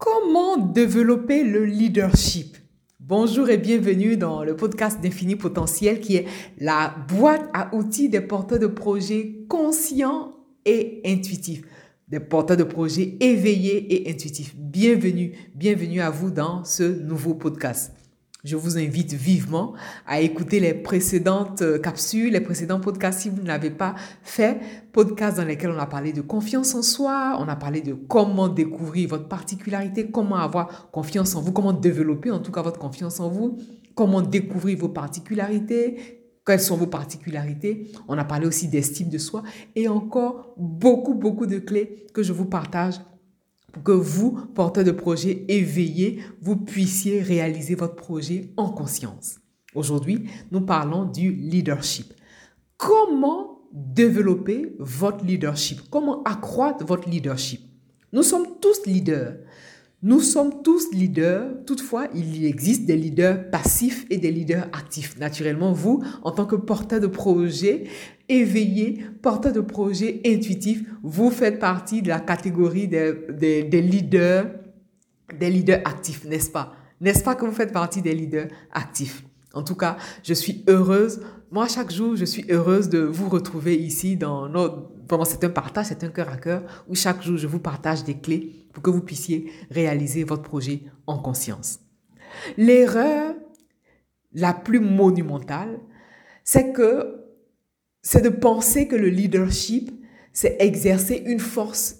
Comment développer le leadership? Bonjour et bienvenue dans le podcast d'Infini Potentiel qui est la boîte à outils des porteurs de projets conscients et intuitifs. Des porteurs de projets éveillés et intuitifs. Bienvenue, bienvenue à vous dans ce nouveau podcast. Je vous invite vivement à écouter les précédentes euh, capsules, les précédents podcasts si vous ne l'avez pas fait. Podcasts dans lesquels on a parlé de confiance en soi, on a parlé de comment découvrir votre particularité, comment avoir confiance en vous, comment développer en tout cas votre confiance en vous, comment découvrir vos particularités, quelles sont vos particularités. On a parlé aussi d'estime de soi et encore beaucoup, beaucoup de clés que je vous partage que vous, porteurs de projet éveillés, vous puissiez réaliser votre projet en conscience. Aujourd'hui, nous parlons du leadership. Comment développer votre leadership? Comment accroître votre leadership? Nous sommes tous leaders. Nous sommes tous leaders, toutefois, il existe des leaders passifs et des leaders actifs. Naturellement, vous, en tant que porteur de projet, éveillé, porteur de projet intuitif, vous faites partie de la catégorie des, des, leaders, des leaders actifs, n'est-ce pas? N'est-ce pas que vous faites partie des leaders actifs? En tout cas, je suis heureuse. Moi, chaque jour, je suis heureuse de vous retrouver ici dans notre... C'est un partage, c'est un cœur à cœur où chaque jour, je vous partage des clés pour que vous puissiez réaliser votre projet en conscience. L'erreur la plus monumentale, c'est que c'est de penser que le leadership, c'est exercer une force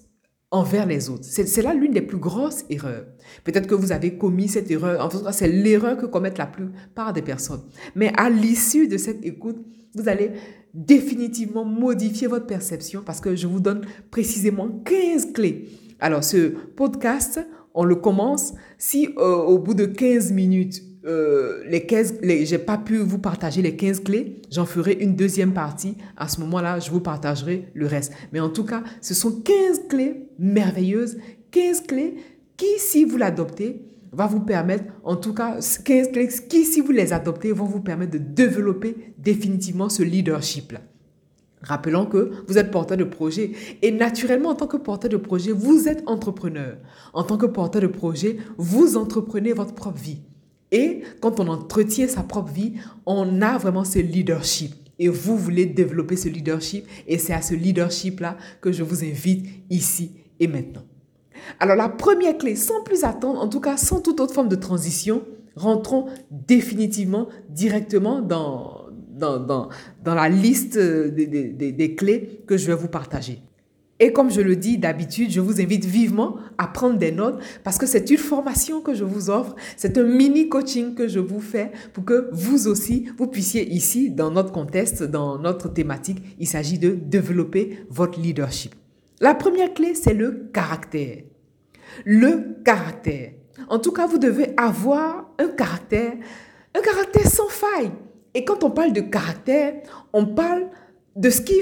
envers les autres. C'est là l'une des plus grosses erreurs. Peut-être que vous avez commis cette erreur. En tout cas, c'est l'erreur que commettent la plupart des personnes. Mais à l'issue de cette écoute, vous allez définitivement modifier votre perception parce que je vous donne précisément 15 clés. Alors, ce podcast, on le commence. Si euh, au bout de 15 minutes, euh, les 15, les, j'ai pas pu vous partager les 15 clés, j'en ferai une deuxième partie. À ce moment-là, je vous partagerai le reste. Mais en tout cas, ce sont 15 clés merveilleuses, 15 clés qui, si vous l'adoptez, va vous permettre, en tout cas, 15 clés qui, si vous les adoptez, vont vous permettre de développer définitivement ce leadership-là. Rappelons que vous êtes porteur de projet et naturellement en tant que porteur de projet, vous êtes entrepreneur. En tant que porteur de projet, vous entreprenez votre propre vie. Et quand on entretient sa propre vie, on a vraiment ce leadership. Et vous voulez développer ce leadership. Et c'est à ce leadership-là que je vous invite ici et maintenant. Alors la première clé, sans plus attendre, en tout cas sans toute autre forme de transition, rentrons définitivement directement dans, la liste des, des clés que je vais vous partager. Et comme je le dis d'habitude, je vous invite vivement à prendre des notes parce que c'est une formation que je vous offre, c'est un mini coaching que je vous fais pour que vous aussi, vous puissiez ici, dans notre contexte, dans notre thématique, il s'agit de développer votre leadership. La première clé, c'est le caractère. Le caractère. En tout cas, vous devez avoir un caractère, un caractère sans faille. Et quand on parle de caractère, on parle de ce qui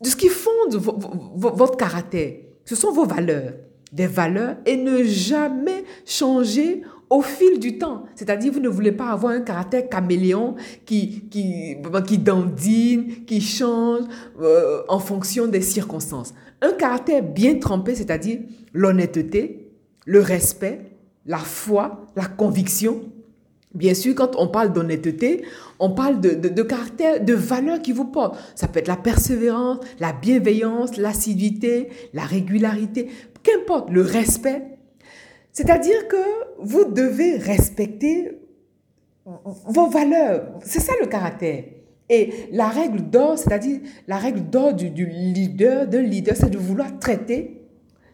de ce qui fonde votre caractère. Ce sont vos valeurs. Des valeurs et ne jamais changer au fil du temps. C'est-à-dire, vous ne voulez pas avoir un caractère caméléon qui, qui, qui dandine, qui change euh, en fonction des circonstances. Un caractère bien trempé, c'est-à-dire l'honnêteté, le respect, la foi, la conviction, Bien sûr, quand on parle d'honnêteté, on parle de, de, caractère, de valeurs qui vous portent. Ça peut être la persévérance, la bienveillance, l'assiduité, la régularité, qu'importe, le respect. C'est-à-dire que vous devez respecter vos valeurs. C'est ça le caractère. Et la règle d'or, c'est-à-dire la règle d'or du, du leader, d'un leader, c'est de vouloir traiter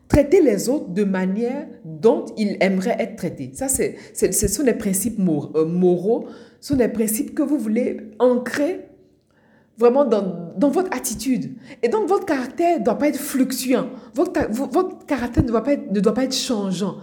traiter les autres de manière dont ils aimeraient être traités. Ça, c'est, ce sont des principes euh, moraux, ce sont des principes que vous voulez ancrer vraiment dans, votre attitude. Et donc, votre caractère ne doit pas être fluctuant. Votre, votre caractère ne doit, pas être, ne doit pas être changeant.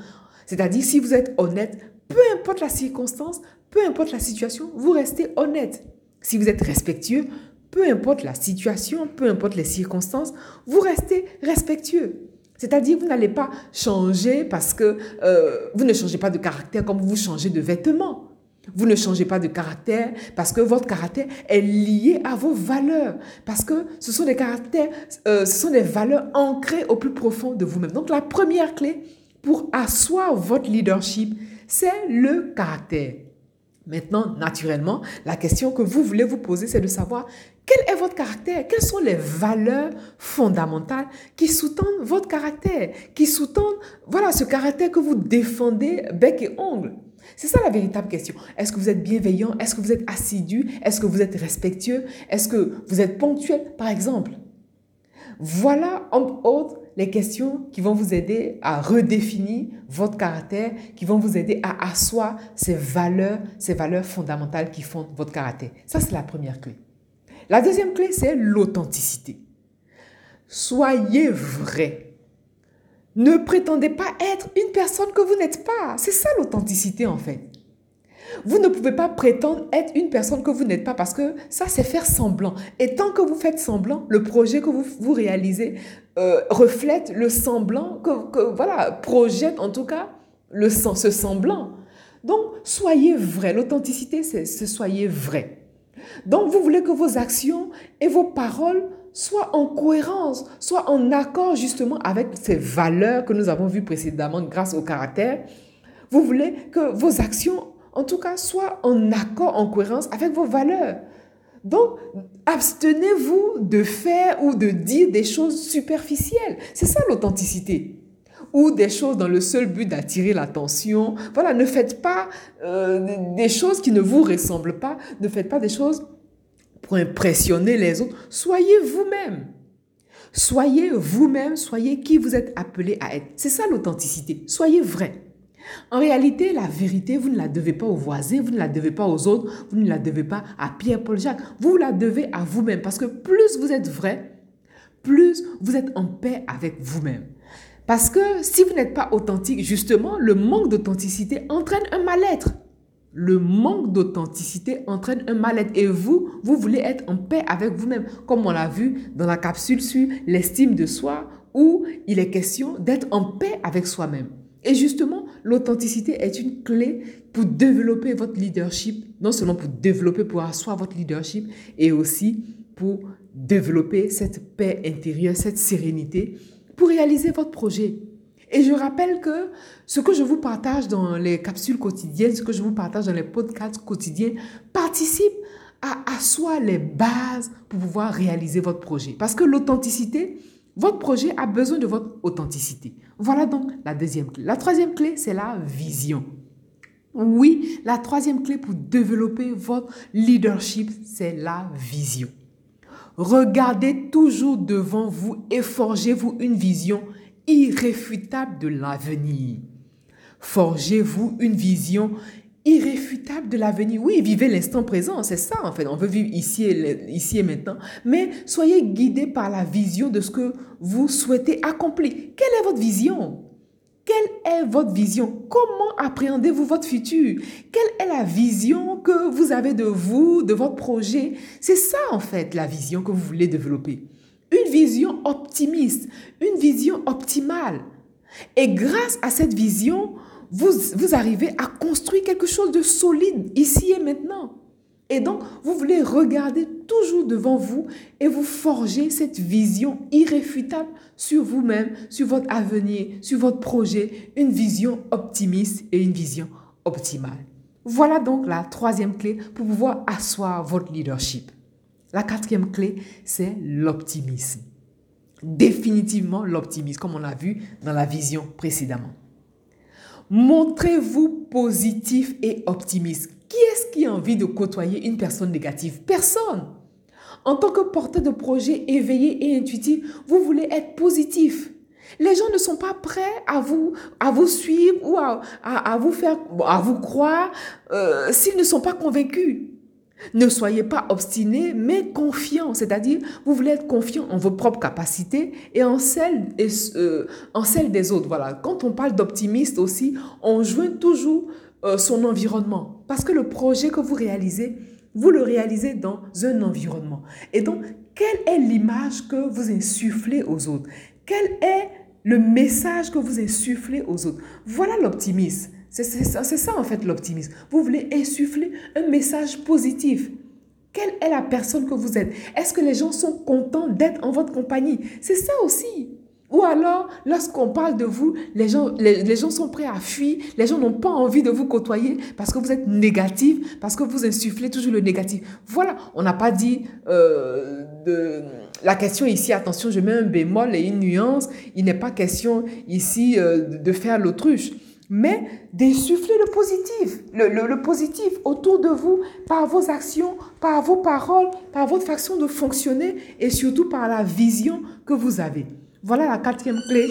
C'est-à-dire, si vous êtes honnête, peu importe la circonstance, peu importe la situation, vous restez honnête. Si vous êtes respectueux, peu importe la situation, peu importe les circonstances, vous restez respectueux. C'est-à-dire, vous n'allez pas changer parce que euh, vous ne changez pas de caractère comme vous changez de vêtements. Vous ne changez pas de caractère parce que votre caractère est lié à vos valeurs. Parce que ce sont des caractères, euh, ce sont des valeurs ancrées au plus profond de vous-même. Donc, la première clé pour asseoir votre leadership, c'est le caractère. Maintenant, naturellement, la question que vous voulez vous poser, c'est de savoir quel est votre caractère, quelles sont les valeurs fondamentales qui sous-tendent votre caractère, qui sous-tendent, voilà, ce caractère que vous défendez bec et ongle. C'est ça la véritable question. Est-ce que vous êtes bienveillant? Est-ce que vous êtes assidu? Est-ce que vous êtes respectueux? Est-ce que vous êtes ponctuel, par exemple? Voilà, entre autres, les questions qui vont vous aider à redéfinir votre caractère, qui vont vous aider à asseoir ces valeurs, ces valeurs fondamentales qui font votre caractère. Ça, c'est la première clé. La deuxième clé, c'est l'authenticité. Soyez vrai. Ne prétendez pas être une personne que vous n'êtes pas. C'est ça l'authenticité en fait. Vous ne pouvez pas prétendre être une personne que vous n'êtes pas parce que ça, c'est faire semblant. Et tant que vous faites semblant, le projet que vous, vous réalisez euh, reflète le semblant, que, voilà, projette en tout cas le, ce semblant. Donc, soyez vrai. L'authenticité, c'est soyez vrai. Donc, vous voulez que vos actions et vos paroles soient en cohérence, soient en accord justement avec ces valeurs que nous avons vues précédemment grâce au caractère. Vous voulez que vos actions, en tout cas, soient en accord, en cohérence avec vos valeurs. Donc, abstenez-vous de faire ou de dire des choses superficielles. C'est ça l'authenticité ou des choses dans le seul but d'attirer l'attention. Voilà, ne faites pas euh, des choses qui ne vous ressemblent pas. Ne faites pas des choses pour impressionner les autres. Soyez vous-même. Soyez vous-même, soyez qui vous êtes appelé à être. C'est ça l'authenticité. Soyez vrai. En réalité, la vérité, vous ne la devez pas aux voisins, vous ne la devez pas aux autres, vous ne la devez pas à Pierre-Paul Jacques, vous la devez à vous-même. Parce que plus vous êtes vrai, plus vous êtes en paix avec vous-même. Parce que si vous n'êtes pas authentique, justement, le manque d'authenticité entraîne un mal-être. Le manque d'authenticité entraîne un mal-être. Et vous, vous voulez être en paix avec vous-même, comme on l'a vu dans la capsule sur l'estime de soi, où il est question d'être en paix avec soi-même. Et justement, l'authenticité est une clé pour développer votre leadership, non seulement pour développer, pour asseoir votre leadership, et aussi pour développer cette paix intérieure, cette sérénité pour réaliser votre projet. Et je rappelle que ce que je vous partage dans les capsules quotidiennes, ce que je vous partage dans les podcasts quotidiens, participe à asseoir les bases pour pouvoir réaliser votre projet. Parce que l'authenticité, votre projet a besoin de votre authenticité. Voilà donc la deuxième clé. La troisième clé, c'est la vision. Oui, la troisième clé pour développer votre leadership, c'est la vision. Regardez toujours devant vous et forgez-vous une vision irréfutable de l'avenir. Forgez-vous une vision irréfutable de l'avenir. Oui, vivez l'instant présent, c'est ça en fait. On veut vivre ici et, ici et maintenant. Mais soyez guidés par la vision de ce que vous souhaitez accomplir. Quelle est votre vision? Quelle est votre vision? Comment appréhendez-vous votre futur? Quelle est la vision que vous avez de vous, de votre projet? C'est ça en fait la vision que vous voulez développer. Une vision optimiste, une vision optimale. Et grâce à cette vision, vous, arrivez à construire quelque chose de solide ici et maintenant. Et donc, vous voulez regarder toujours devant vous et vous forger cette vision irréfutable sur vous-même, sur votre avenir, sur votre projet, une vision optimiste et une vision optimale. Voilà donc la troisième clé pour pouvoir asseoir votre leadership. La quatrième clé, c'est l'optimisme. Définitivement l'optimisme, comme on l'a vu dans la vision précédemment. Montrez-vous positif et optimiste. Qui est-ce qui a envie de côtoyer une personne négative? Personne. En tant que porteur de projet éveillé et intuitif, vous voulez être positif. Les gens ne sont pas prêts à vous, à vous suivre ou à, à, vous faire, à vous croire euh, s'ils ne sont pas convaincus. Ne soyez pas obstinés, mais confiants. C'est-à-dire, vous voulez être confiant en vos propres capacités et en celles, euh, en celles des autres. Voilà. Quand on parle d'optimiste aussi, on joint toujours euh, son environnement. Parce que le projet que vous réalisez, vous le réalisez dans un environnement. Et donc, quelle est l'image que vous insufflez aux autres? Quel est le message que vous insufflez aux autres? Voilà l'optimisme. C'est ça, en fait l'optimisme. Vous voulez insuffler un message positif. Quelle est la personne que vous êtes? Est-ce que les gens sont contents d'être en votre compagnie? C'est ça aussi. Ou alors, lorsqu'on parle de vous, les gens, les, gens sont prêts à fuir, les gens n'ont pas envie de vous côtoyer parce que vous êtes négatif, parce que vous insufflez toujours le négatif. Voilà, on n'a pas dit euh, de... La question ici, attention, je mets un bémol et une nuance, il n'est pas question ici euh, de faire l'autruche mais d'insuffler le positif, le, le, positif autour de vous par vos actions, par vos paroles, par votre façon de fonctionner et surtout par la vision que vous avez. Voilà la quatrième clé.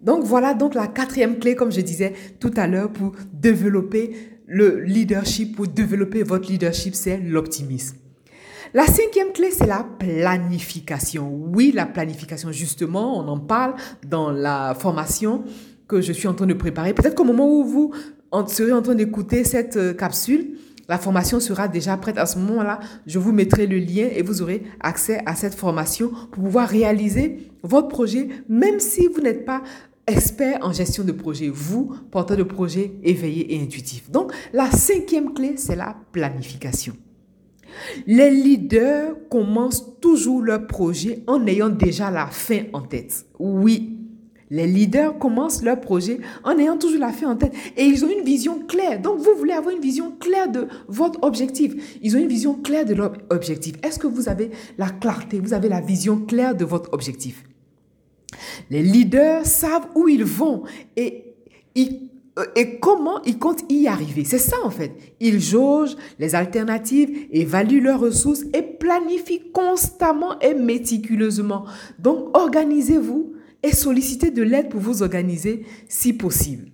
Donc voilà donc la quatrième clé, comme je disais tout à l'heure, pour développer le leadership, pour développer votre leadership, c'est l'optimisme. La cinquième clé, c'est la planification. Oui, la planification, justement, on en parle dans la formation que je suis en train de préparer. Peut-être qu'au moment où vous serez en train d'écouter cette euh, capsule, la formation sera déjà prête. À ce moment-là, je vous mettrai le lien et vous aurez accès à cette formation pour pouvoir réaliser votre projet, même si vous n'êtes pas expert en gestion de projet, vous, porteur de projet éveillé et intuitif. Donc, la cinquième clé, c'est la planification. Les leaders commencent toujours leur projet en ayant déjà la fin en tête. Oui, les leaders commencent leur projet en ayant toujours la fin en tête et ils ont une vision claire. Donc, vous voulez avoir une vision claire de votre objectif. Ils ont une vision claire de leur objectif. Est-ce que vous avez la clarté, vous avez la vision claire de votre objectif? Les leaders savent où ils vont et, et comment ils comptent y arriver. C'est ça en fait. Ils jaugent les alternatives, évaluent leurs ressources et planifient constamment et méticuleusement. Donc, organisez-vous et solliciter de l'aide pour vous organiser si possible.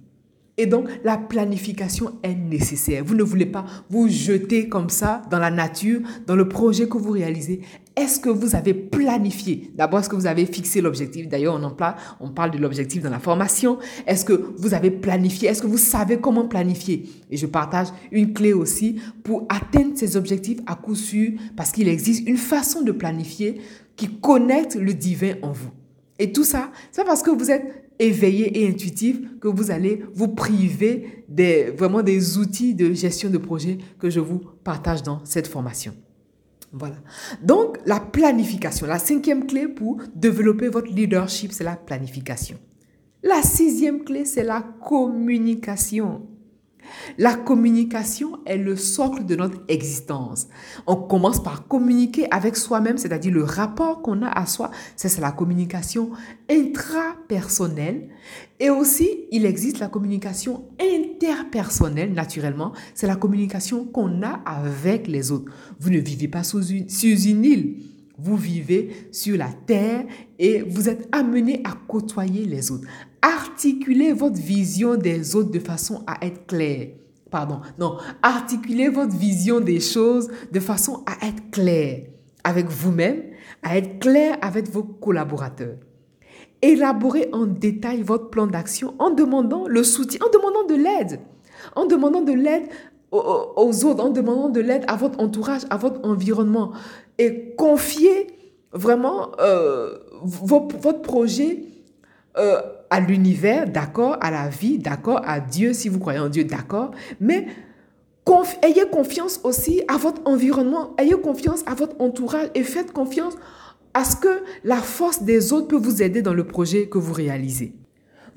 Et donc, la planification est nécessaire. Vous ne voulez pas vous jeter comme ça dans la nature, dans le projet que vous réalisez. Est-ce que vous avez planifié? D'abord, est-ce que vous avez fixé l'objectif? D'ailleurs, on, en parle, on parle de l'objectif dans la formation. Est-ce que vous avez planifié? Est-ce que vous savez comment planifier? Et je partage une clé aussi pour atteindre ces objectifs à coup sûr, parce qu'il existe une façon de planifier qui connecte le divin en vous. Et tout ça, c'est parce que vous êtes éveillé et intuitif que vous allez vous priver des, vraiment des outils de gestion de projet que je vous partage dans cette formation. Voilà. Donc, la planification, la cinquième clé pour développer votre leadership, c'est la planification. La sixième clé, c'est la communication. La communication est le socle de notre existence. On commence par communiquer avec soi-même, c'est-à-dire le rapport qu'on a à soi. C'est la communication intrapersonnelle. Et aussi, il existe la communication interpersonnelle, naturellement. C'est la communication qu'on a avec les autres. Vous ne vivez pas sous une, sous une île. Vous vivez sur la terre et vous êtes amené à côtoyer les autres. Articulez votre vision des autres de façon à être clair. Pardon, non, articulez votre vision des choses de façon à être clair avec vous-même, à être clair avec vos collaborateurs. Élaborez en détail votre plan d'action en demandant le soutien, en demandant de l'aide, en demandant de l'aide aux autres, en demandant de l'aide à votre entourage, à votre environnement et confiez vraiment euh, votre projet euh, à l'univers, d'accord, à la vie, d'accord, à Dieu, si vous croyez en Dieu, d'accord, mais ayez confiance aussi à votre environnement, ayez confiance à votre entourage et faites confiance à ce que la force des autres peut vous aider dans le projet que vous réalisez.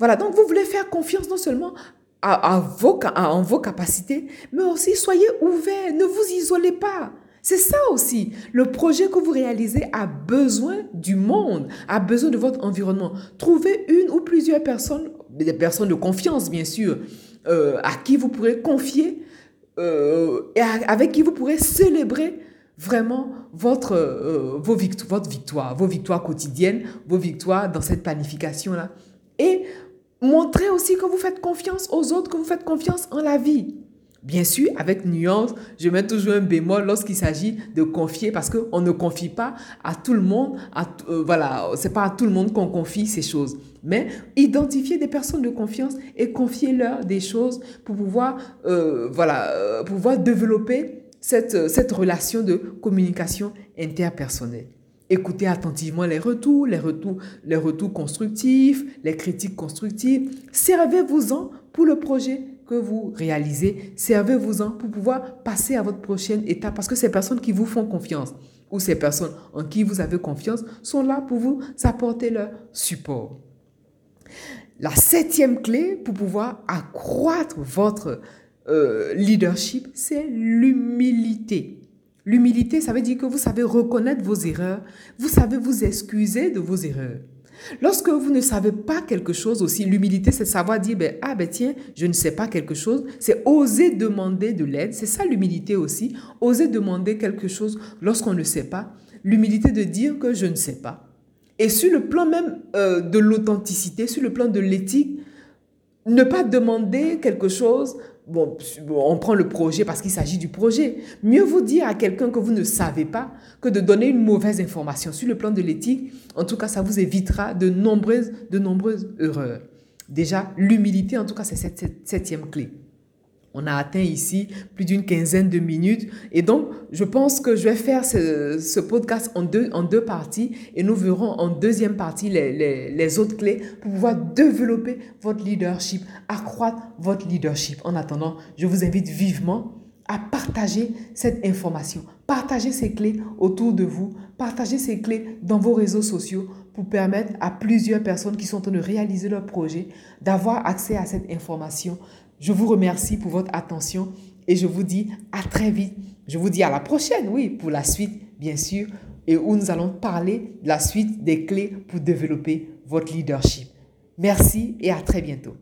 Voilà, donc vous voulez faire confiance non seulement à, vos, en vos capacités, mais aussi soyez ouverts, ne vous isolez pas. C'est ça aussi. Le projet que vous réalisez a besoin du monde, a besoin de votre environnement. Trouvez une ou plusieurs personnes, des personnes de confiance bien sûr, euh, à qui vous pourrez confier euh, et avec qui vous pourrez célébrer vraiment votre, euh, vos votre victoire, vos victoires quotidiennes, vos victoires dans cette planification-là. Et montrez aussi que vous faites confiance aux autres, que vous faites confiance en la vie. Bien sûr, avec nuance, je mets toujours un bémol lorsqu'il s'agit de confier parce qu'on ne confie pas à tout le monde. À, euh, voilà, c'est pas à tout le monde qu'on confie ces choses. Mais identifier des personnes de confiance et confier-leur des choses pour pouvoir, euh, voilà, euh, pouvoir développer cette, cette relation de communication interpersonnelle. Écoutez attentivement les retours, les retours, les retours constructifs, les critiques constructives. Servez-vous-en pour le projet que vous réalisez, servez-vous-en pour pouvoir passer à votre prochaine étape parce que c'est personnes qui vous font confiance. ou ces personnes en qui vous avez confiance sont là pour vous apporter leur support. La septième clé pour pouvoir accroître votre euh, leadership, c'est l'humilité. L'humilité, ça veut dire que vous savez reconnaître vos erreurs, vous savez vous excuser de vos erreurs. Lorsque vous ne savez pas quelque chose aussi, l'humilité, c'est savoir dire, ben, ah ben tiens, je ne sais pas quelque chose. C'est oser demander de l'aide. C'est ça l'humilité aussi. Oser demander quelque chose lorsqu'on ne sait pas. L'humilité de dire que je ne sais pas. Et sur le plan même euh, de l'authenticité, sur le plan de l'éthique, ne pas demander quelque chose, bon, on prend le projet parce qu'il s'agit du projet. Mieux vous dire à quelqu'un que vous ne savez pas que de donner une mauvaise information. Sur le plan de l'éthique, en tout cas, ça vous évitera de nombreuses, de nombreuses erreurs. Déjà, l'humilité, en tout cas, c'est cette septième clé. On a atteint ici plus d'une quinzaine de minutes. Et donc, je pense que je vais faire ce, podcast en deux, en deux parties et nous verrons en deuxième partie les, les, autres clés pour pouvoir développer votre leadership, accroître votre leadership. En attendant, je vous invite vivement à partager cette information, partager ces clés autour de vous, partager ces clés dans vos réseaux sociaux pour permettre à plusieurs personnes qui sont en train de réaliser leur projet d'avoir accès à cette information je vous remercie pour votre attention et je vous dis à très vite. Je vous dis à la prochaine, oui, pour la suite, bien sûr, et où nous allons parler de la suite des clés pour développer votre leadership. Merci et à très bientôt.